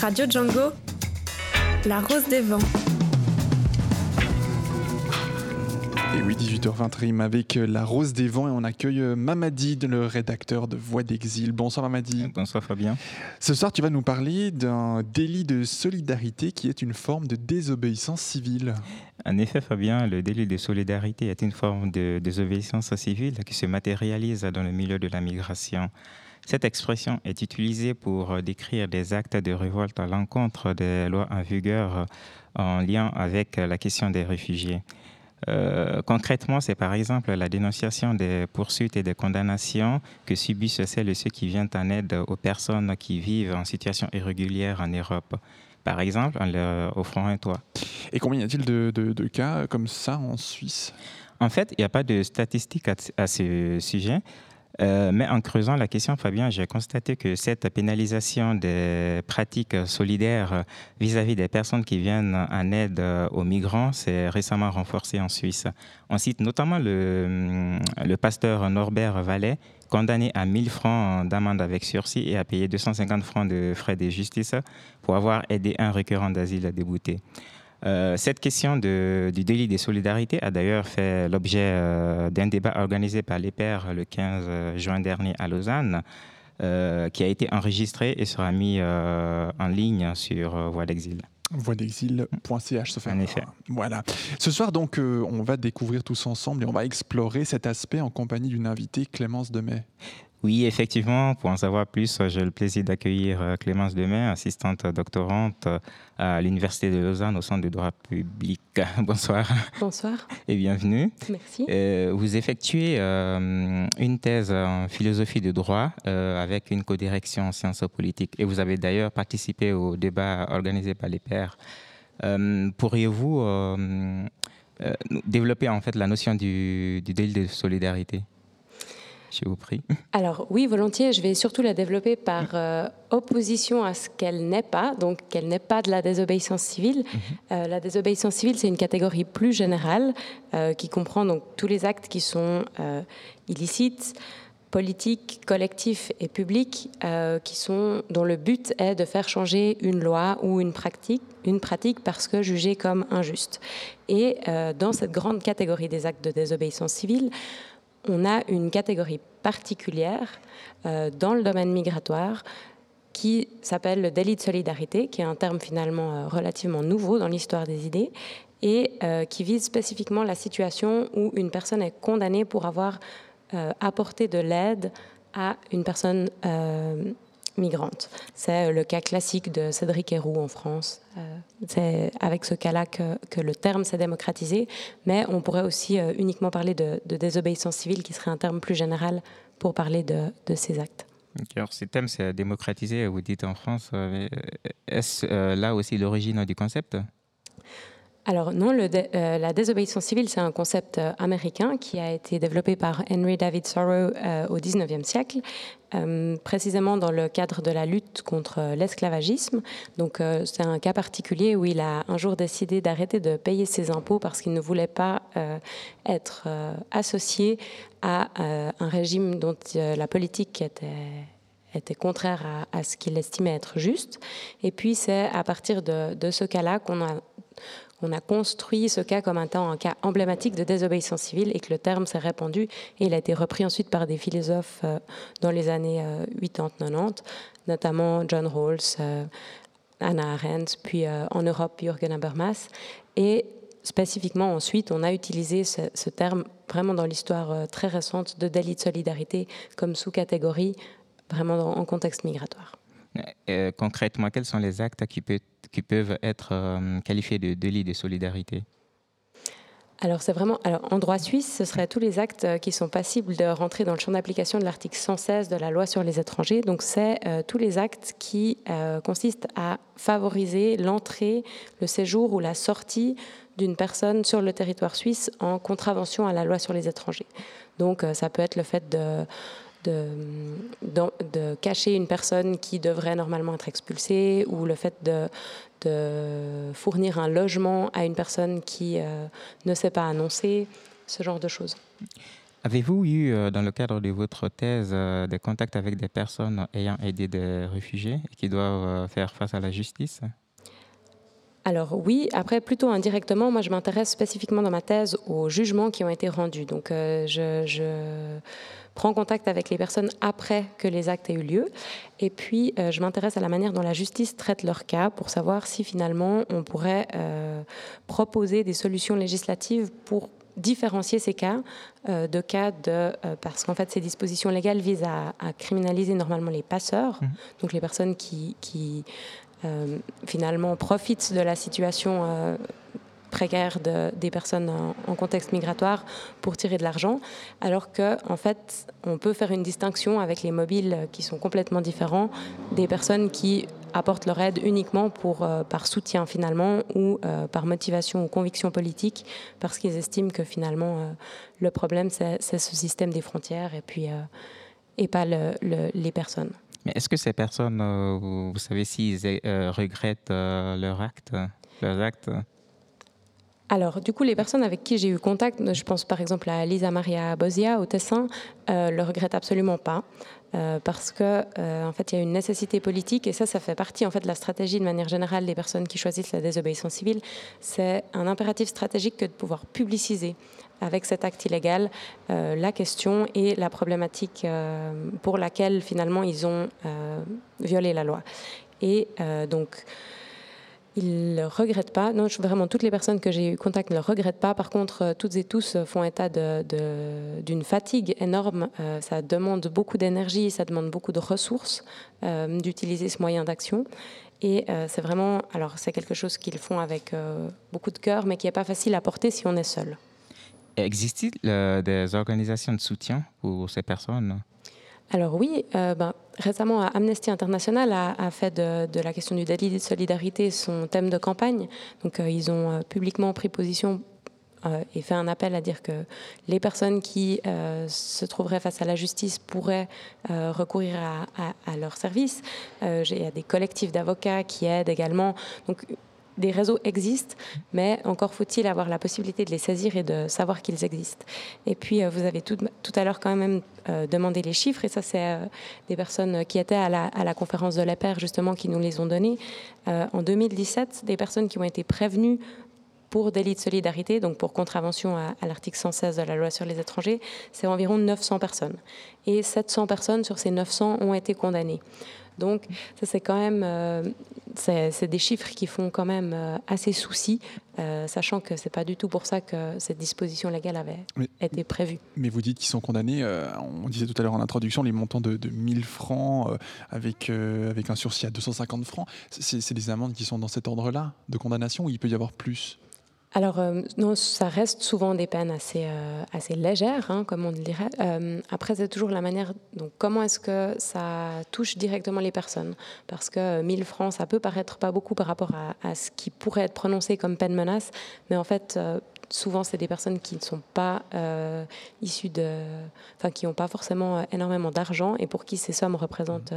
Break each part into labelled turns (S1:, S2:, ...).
S1: Radio Django, La Rose des Vents.
S2: Et oui, 18h20 rime avec euh, La Rose des Vents et on accueille euh, Mamadi, le rédacteur de Voix d'Exil. Bonsoir Mamadi.
S3: Bonsoir Fabien.
S2: Ce soir, tu vas nous parler d'un délit de solidarité qui est une forme de désobéissance civile.
S3: En effet, Fabien, le délit de solidarité est une forme de désobéissance civile qui se matérialise dans le milieu de la migration. Cette expression est utilisée pour décrire des actes de révolte à l'encontre des lois en vigueur en lien avec la question des réfugiés. Euh, concrètement, c'est par exemple la dénonciation des poursuites et des condamnations que subissent celles et ceux qui viennent en aide aux personnes qui vivent en situation irrégulière en Europe. Par exemple, en leur offrant un toit.
S2: Et combien y a-t-il de, cas comme ça en Suisse?
S3: En fait, il n'y a pas de statistiques à ce sujet. Euh, mais en creusant la question, Fabien, j'ai constaté que cette pénalisation des pratiques solidaires vis-à-vis des personnes qui viennent en aide aux migrants s'est récemment renforcée en Suisse. On cite notamment le, pasteur Norbert Vallet, condamné à 1000 francs d'amende avec sursis et à payer 250 francs de frais de justice pour avoir aidé un requérant d'asile débouté. Euh, cette question du délit des solidarités a d'ailleurs fait l'objet euh, d'un débat organisé par les pairs le 15 euh, juin dernier à Lausanne, qui a été enregistré et sera mis en ligne sur Voix d'Exil.
S2: Voixdexil.ch,
S3: En effet.
S2: Voilà. Ce soir, donc, on va découvrir tous ensemble et on va explorer cet aspect en compagnie d'une invitée, Clémence Demet.
S3: Oui, effectivement, pour en savoir plus, j'ai le plaisir d'accueillir euh, Clémence Demey, assistante doctorante euh, à l'Université de Lausanne au Centre du droit public. Bonsoir.
S4: Bonsoir.
S3: Et bienvenue.
S4: Merci.
S3: Euh, vous effectuez une thèse en philosophie de droit avec une codirection en sciences politiques et vous avez d'ailleurs participé au débat organisé par les pairs. Pourriez-vous développer en fait la notion du, du délit de solidarité? Je vous prie.
S4: Alors oui, volontiers. Je vais surtout la développer par euh, opposition à ce qu'elle n'est pas, donc qu'elle n'est pas de la désobéissance civile. Mhm. Euh, la désobéissance civile, c'est une catégorie plus générale euh, qui comprend donc tous les actes qui sont illicites, politiques, collectifs et publics, qui sont dont le but est de faire changer une loi ou une pratique, une pratique parce que jugée comme injuste. Et dans cette grande catégorie des actes de désobéissance civile, on a une catégorie particulière euh, dans le domaine migratoire qui s'appelle le délit de solidarité, qui est un terme finalement euh, relativement nouveau dans l'histoire des idées, et euh, qui vise spécifiquement la situation où une personne est condamnée pour avoir apporté de l'aide à une personne migrante. C'est le cas classique de Cédric Héroux en France. Euh, c'est avec ce cas-là que, le terme s'est démocratisé, mais on pourrait aussi euh, uniquement parler de, désobéissance civile, qui serait un terme plus général pour parler de, de ces actes.
S3: alors, ce terme s'est démocratisé, vous dites en France. Euh, est-ce là aussi l'origine du concept?
S4: Alors non, euh, la désobéissance civile, c'est un concept euh, américain qui a été développé par Henry David Thoreau euh, au XIXe siècle, précisément dans le cadre de la lutte contre l'esclavagisme. Donc c'est un cas particulier où il a un jour décidé d'arrêter de payer ses impôts parce qu'il ne voulait pas être associé à un régime dont la politique était contraire à, ce qu'il estimait être juste. Et puis c'est à partir de ce cas-là qu'on a on a construit ce cas comme un, un cas emblématique de désobéissance civile et que le terme s'est répandu et il a été repris ensuite par des philosophes euh, dans les années 80-90, euh, notamment John Rawls, euh, Anna Arendt, puis en Europe Jürgen Habermas. Et spécifiquement ensuite, on a utilisé ce, terme vraiment dans l'histoire très récente de délit de solidarité comme sous-catégorie, vraiment en contexte migratoire.
S3: Concrètement, quels sont les actes qui peuvent être euh, qualifiés de délits de solidarité?
S4: Alors c'est vraiment, alors en droit suisse, ce seraient tous les actes euh, qui sont passibles de rentrer dans le champ d'application de l'article 116 de la loi sur les étrangers. Donc c'est euh, tous les actes qui consistent à favoriser l'entrée, le séjour ou la sortie d'une personne sur le territoire suisse en contravention à la loi sur les étrangers. Donc ça peut être le fait de de, cacher une personne qui devrait normalement être expulsée ou le fait de, fournir un logement à une personne qui euh, ne s'est pas annoncée, ce genre de choses.
S3: Avez-vous eu, euh, dans le cadre de votre thèse, euh, des contacts avec des personnes ayant aidé des réfugiés et qui doivent faire face à la justice?
S4: Alors oui, après plutôt indirectement, moi je m'intéresse spécifiquement dans ma thèse aux jugements qui ont été rendus. Donc je, prends contact avec les personnes après que les actes aient eu lieu. Et puis je m'intéresse à la manière dont la justice traite leur cas pour savoir si finalement on pourrait proposer des solutions législatives pour différencier ces cas euh, de cas de... Euh, parce qu'en fait, ces dispositions légales visent à, criminaliser normalement les passeurs, mmh. donc les personnes qui, qui euh, finalement profitent de la situation précaire de, des personnes en, contexte migratoire pour tirer de l'argent, alors qu'en en fait, on peut faire une distinction avec les mobiles qui sont complètement différents des personnes qui apportent leur aide uniquement pour, euh, par soutien finalement ou euh, par motivation ou conviction politique, parce qu'ils estiment que finalement euh, le problème c'est ce système des frontières et puis et pas le, les personnes.
S3: Mais est-ce que ces personnes, vous, vous, savez s'ils regrettent leur acte, leurs actes
S4: alors, du coup, les personnes avec qui j'ai eu contact, je pense par exemple à Lisa Maria Bosia au Tessin, euh, le regrettent absolument pas. Euh, parce que euh, en fait il y a une nécessité politique et ça ça fait partie en fait de la stratégie de manière générale des personnes qui choisissent la désobéissance civile c'est un impératif stratégique que de pouvoir publiciser avec cet acte illégal la question et la problématique pour laquelle finalement ils ont violé la loi et donc ils ne regrettent pas. Non, vraiment, toutes les personnes que j'ai eu contact ne le regrettent pas. Par contre, euh, toutes et tous font état d'une fatigue énorme. Euh, ça demande beaucoup d'énergie, ça demande beaucoup de ressources euh, d'utiliser ce moyen d'action. Et c'est vraiment, alors c'est quelque chose qu'ils font avec beaucoup de cœur, mais qui n'est pas facile à porter si on est seul.
S3: Existe-t-il des organisations de soutien pour ces personnes?
S4: Alors oui, euh, ben, récemment Amnesty International a, fait de, la question du délit de solidarité son thème de campagne. Donc euh, ils ont euh, publiquement pris position et fait un appel à dire que les personnes qui se trouveraient face à la justice pourraient recourir à, à, leurs services. Il y a des collectifs d'avocats qui aident également. Donc des réseaux existent, mais encore faut-il avoir la possibilité de les saisir et de savoir qu'ils existent. Et puis, euh, vous avez tout, à l'heure quand même euh, demandé les chiffres, et ça, c'est euh, des personnes qui étaient à la, la conférence de l'EPER, justement, qui nous les ont donnés. en 2017, des personnes qui ont été prévenues pour délit de solidarité, donc pour contravention à, à l'article 116 de la loi sur les étrangers, c'est environ 900 personnes. Et 700 personnes sur ces 900 ont été condamnées. Donc, ça, c'est quand même. Euh, c'est des chiffres qui font quand même euh, assez souci, euh, sachant que c'est pas du tout pour ça que cette disposition légale avait été prévue.
S2: Mais vous dites qu'ils sont condamnés, on disait tout à l'heure en introduction, les montants de, de 1000 francs avec, avec un sursis à 250 francs. C'est des amendes qui sont dans cet ordre-là de condamnation ou il peut y avoir plus?
S4: Alors, euh, non, ça reste souvent des peines assez, euh, assez légères, hein, comme on le dirait. Euh, après, c'est toujours la manière. Donc, comment est-ce que ça touche directement les personnes? Parce que 1000 francs, ça peut paraître pas beaucoup par rapport à, ce qui pourrait être prononcé comme peine menace, mais en fait, souvent, c'est des personnes qui ne sont pas issues de. Enfin, qui n'ont pas forcément énormément d'argent et pour qui ces sommes représentent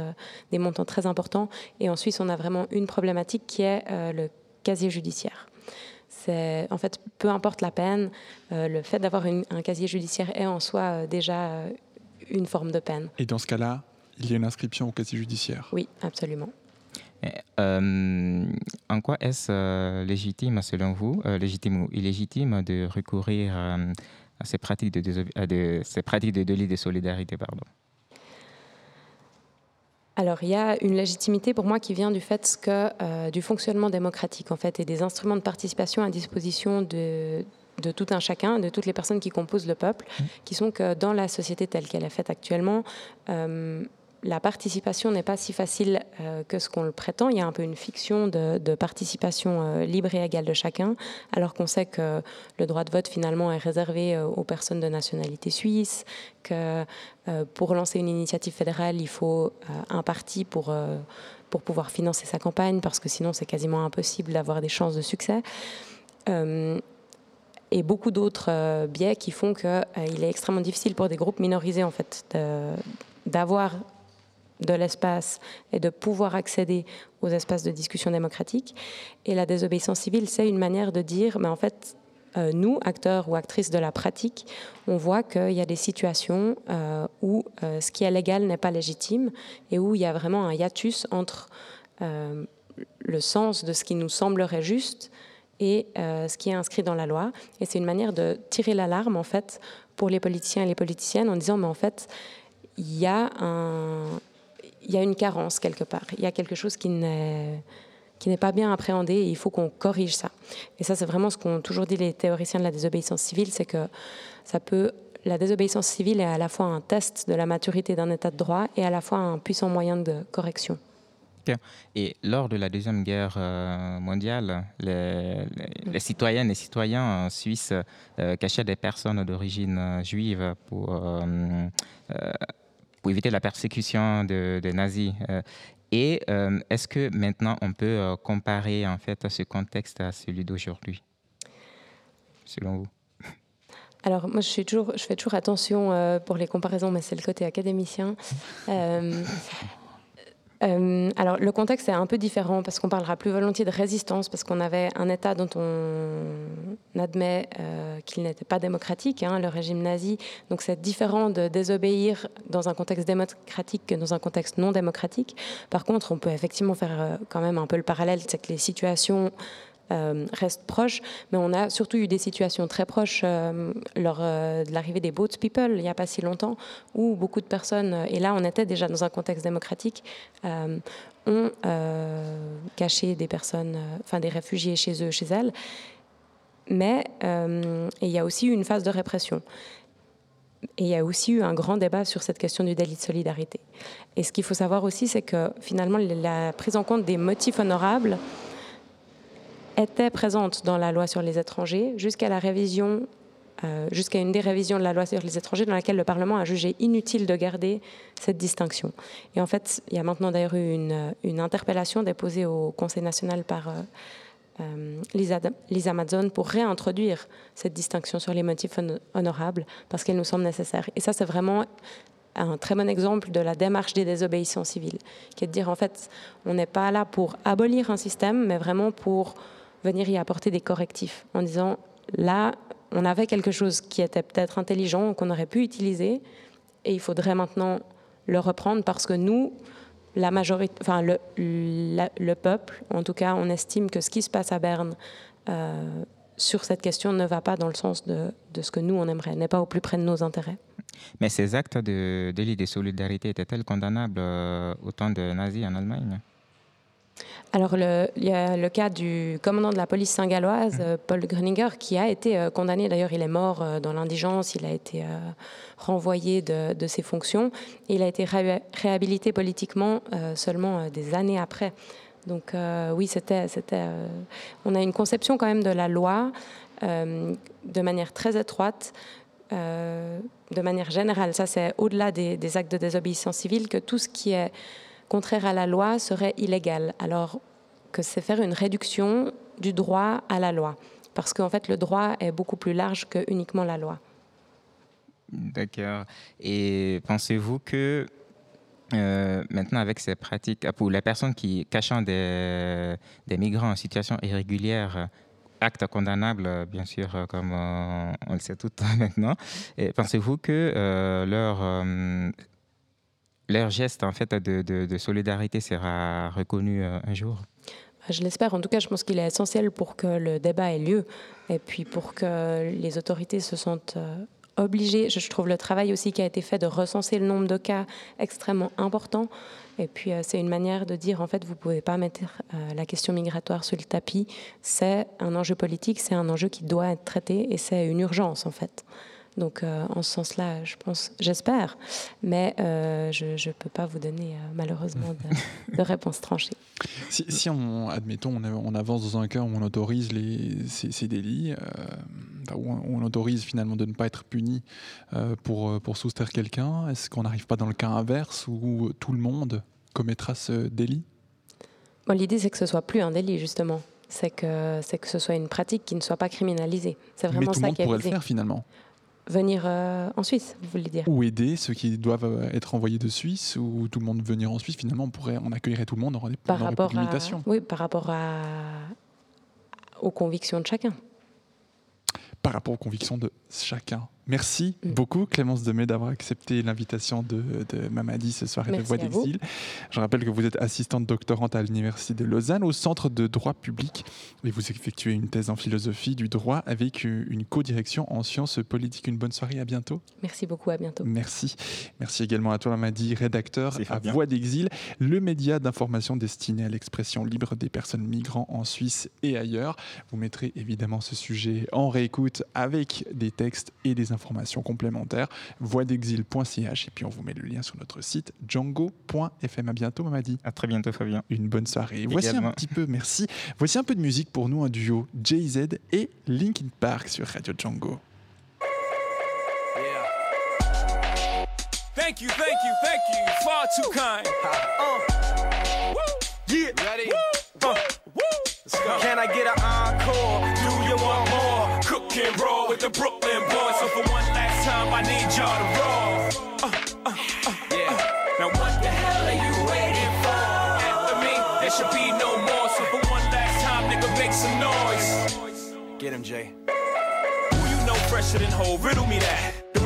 S4: des montants très importants. Et en Suisse, on a vraiment une problématique qui est le casier judiciaire en fait, peu importe la peine, euh, le fait d'avoir un casier judiciaire est en soi euh, déjà euh, une forme de peine.
S2: Et dans ce cas-là, il y a une inscription au casier judiciaire
S4: Oui, absolument.
S3: en quoi est-ce légitime, selon vous, légitime ou illégitime, de recourir à ces pratiques de, de, ces pratiques de délit de solidarité pardon?
S4: Alors, il y a une légitimité pour moi qui vient du fait que euh, du fonctionnement démocratique en fait et des instruments de participation à disposition de, tout un chacun, de toutes les personnes qui composent le peuple, mmh. qui sont que dans la société telle qu'elle est faite actuellement, euh, la participation n'est pas si facile euh, que ce qu'on le prétend. Il y a un peu une fiction de, participation euh, libre et égale de chacun, alors qu'on sait que le droit de vote finalement est réservé euh, aux personnes de nationalité suisse, que pour lancer une initiative fédérale, il faut un parti pour, pour pouvoir financer sa campagne, parce que sinon c'est quasiment impossible d'avoir des chances de succès et beaucoup d'autres biais qui font qu'il est extrêmement difficile pour des groupes minorisés en fait d'avoir de l'espace et de pouvoir accéder aux espaces de discussion démocratique. Et la désobéissance civile, c'est une manière de dire, mais en fait, euh, nous, acteurs ou actrices de la pratique, on voit qu'il y a des situations euh, où euh, ce qui est légal n'est pas légitime et où il y a vraiment un hiatus entre le sens de ce qui nous semblerait juste et ce qui est inscrit dans la loi. Et c'est une manière de tirer l'alarme, en fait, pour les politiciens et les politiciennes en disant, mais en fait, il y a, un, y a une carence quelque part, il y a quelque chose qui n'est pas bien appréhendé et il faut qu'on corrige ça. Et ça, c'est vraiment ce qu'ont toujours dit les théoriciens de la désobéissance civile, c'est que ça peut la désobéissance civile est à la fois un test de la maturité d'un état de droit et à la fois un puissant moyen de correction.
S3: Et lors de la Deuxième Guerre euh, mondiale, les, citoyennes et citoyens suisses euh, cachaient des personnes d'origine euh, juive pour, pour éviter la persécution des de nazis. Et euh, est-ce que maintenant on peut euh, comparer en fait ce contexte à celui d'aujourd'hui, selon vous?
S4: Alors moi je, fais toujours attention euh, pour les comparaisons, mais c'est le côté académicien. Euh, alors le contexte est un peu différent parce qu'on parlera plus volontiers de résistance parce qu'on avait un État dont on admet euh, qu'il n'était pas démocratique, hein, le régime nazi. Donc c'est différent de désobéir dans un contexte démocratique que dans un contexte non démocratique. Par contre, on peut effectivement faire euh, quand même un peu le parallèle, c'est que les situations euh, reste proche, mais on a surtout eu des situations très proches euh, lors euh, de l'arrivée des boat people il n'y a pas si longtemps, où beaucoup de personnes, et là on était déjà dans un contexte démocratique, ont caché des personnes, enfin des réfugiés chez eux, chez elles. Mais il y a aussi eu une phase de répression. Et il y a aussi eu un grand débat sur cette question du délit de solidarité. Et ce qu'il faut savoir aussi, c'est que finalement, la prise en compte des motifs honorables était présente dans la loi sur les étrangers jusqu'à la révision, euh, jusqu'à une des révisions de la loi sur les étrangers dans laquelle le Parlement a jugé inutile de garder cette distinction. Et en fait, il y a maintenant d'ailleurs eu une, interpellation déposée au Conseil national par euh, euh, Lisa, Lisa pour réintroduire cette distinction sur les motifs honorables parce qu'elle nous semble nécessaire. Et ça, c'est vraiment un très bon exemple de la démarche des désobéissances civiles, qui est de dire en fait, on n'est pas là pour abolir un système, mais vraiment pour venir y apporter des correctifs en disant là, on avait quelque chose qui était peut-être intelligent, qu'on aurait pu utiliser, et il faudrait maintenant le reprendre parce que nous, la majorité, enfin le, le, peuple, en tout cas, on estime que ce qui se passe à Berne euh, sur cette question ne va pas dans le sens de, de ce que nous on aimerait, n'est pas au plus près de nos intérêts.
S3: Mais ces actes de délit de solidarité étaient-ils condamnables euh, au temps de nazis en Allemagne?
S4: Alors, le, il y a le cas du commandant de la police saint-galloise, mmh. euh, Paul Gruninger, qui a été euh, condamné. D'ailleurs, il est mort euh, dans l'indigence. Il a été renvoyé de, ses fonctions. il a été réhabilité politiquement seulement des années après. Donc, oui, c'était, c'était, on a une conception quand même de la loi de manière très étroite. de manière générale, ça c'est au-delà des, des actes de désobéissance civile, que tout ce qui est contraire à la loi serait illégal. Alors que c'est faire une réduction du droit à la loi. Parce qu'en fait, le droit est beaucoup plus large que uniquement la loi.
S3: D'accord. Et pensez-vous que euh, maintenant, avec ces pratiques, pour les personnes qui cachant des, migrants en situation irrégulière, acte condamnable, bien sûr, comme on, le sait tout maintenant, pensez-vous que euh, leur leur geste en fait de, solidarité sera reconnu euh, un jour?
S4: Bah, je l'espère. En tout cas, je pense qu'il est essentiel pour que le débat ait lieu et puis pour que les autorités se sentent euh, obligées. Je trouve le travail aussi qui a été fait de recenser le nombre de cas extrêmement important. Et puis, euh, c'est une manière de dire, en fait, vous ne pouvez pas mettre la question migratoire sur le tapis. C'est un enjeu politique, c'est un enjeu qui doit être traité et c'est une urgence, en fait. Donc, euh, en ce sens-là, je pense, j'espère, mais euh, je ne peux pas vous donner euh, malheureusement de, réponse tranchée.
S2: Si, on, admettons, on, avance dans un cas où on autorise les, ces, délits, où on, autorise finalement de ne pas être puni pour, pour soustraire quelqu'un, est-ce qu'on n'arrive pas dans le cas inverse où tout le monde commettra ce délit?
S4: L'idée, c'est que ce soit plus un délit, justement. C'est que c'est que ce soit une pratique qui ne soit pas criminalisée. C'est vraiment
S2: Mais tout
S4: le
S2: monde pourrait le faire finalement
S4: venir euh, en Suisse, vous voulez dire
S2: Ou aider ceux qui doivent euh, être envoyés de Suisse, ou tout le monde venir en Suisse, finalement, on, pourrait, on accueillerait tout le monde, on aurait,
S4: par rapport limitations. oui, par rapport à, aux convictions de chacun.
S2: par rapport aux convictions de chacun. Merci
S4: Mm.
S2: beaucoup Clémence Demey d'avoir accepté l'invitation de, de Mamadi ce soir et de Voix d'Exil. Je rappelle que vous êtes assistante doctorante à l'Université de Lausanne au Centre de droit public et vous effectuez une thèse en philosophie du droit avec une co-direction en sciences politiques. Une bonne soirée, à bientôt.
S4: Merci beaucoup, à bientôt.
S2: Merci. Merci également à toi, Mamadi, rédacteur à. Voix d'Exil, le média d'information destiné à l'expression libre des personnes migrants en Suisse et ailleurs. Vous mettrez évidemment ce sujet en réécoute avec des textes et des informations complémentaires. Voixdexil.ch et puis on vous met le lien sur notre site django.fm. À bientôt, Mamadi.
S3: À très bientôt, Fabien.
S2: Une bonne soirée. Voici un petit peu, merci. Voici un peu de musique pour nous, un duo Jay-Z et Linkin Park sur Radio Django.
S5: Yeah. Thank you, thank you, thank you. Far too kind. Uh. Yeah. Ready? Uh. Woo. Let's go. Can I get an encore? Do you want more? And roll with the Brooklyn boys. So for one last time, I need y'all to roll. Uh, uh, uh, yeah. Now what the hell are you waiting for? After me, there should be no more. So for one last time, nigga, make some noise. Get him, Jay. Who you know fresher than whole? Riddle me that.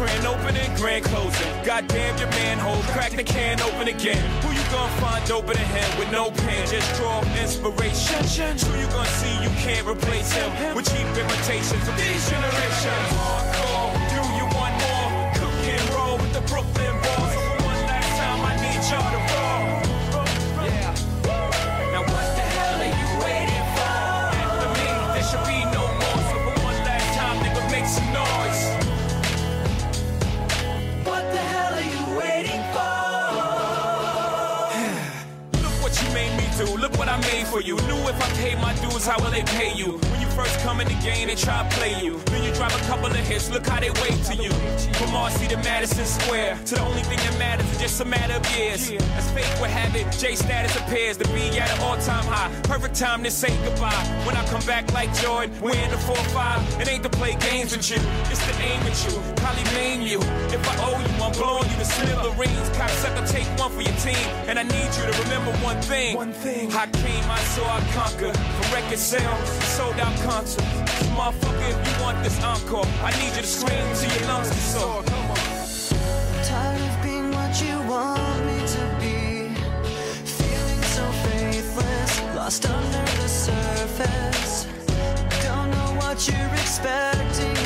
S5: Grand opening, grand closing. Goddamn your manhole, crack the can open again. Who you gonna find open in him with no pen? Just draw inspiration. Who you gonna see you can't replace him with cheap imitations of these generations? To the only thing that matters is just a matter of years. As fate would have it, J status appears to be at an all-time high. Perfect time to say goodbye. When I come back like Jordan, we're in the 4-5. It ain't to play games with you. It's to aim at you. Probably name you. If I owe you, I'm blowing you to smithereens. Cocksucker, take one for your team. And I need you to remember one thing. One thing. I came, I saw, I conquered. From record sales, sold out concerts. Motherfucker, if you want this encore, I need you to scream till your lungs get sore.
S6: Lost under the surface. Don't know what you're expecting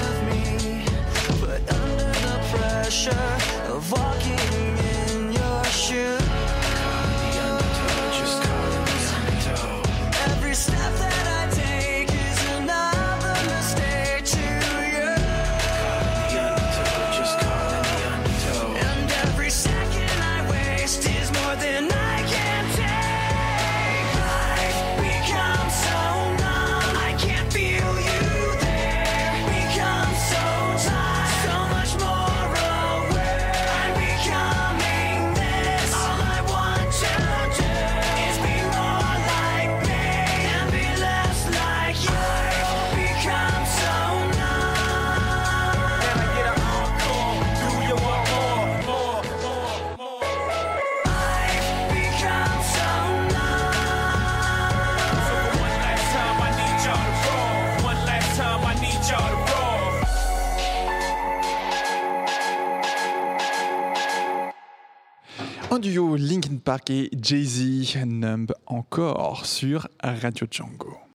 S2: duo Linkin Park et Jay-Z, Numb encore sur Radio Django.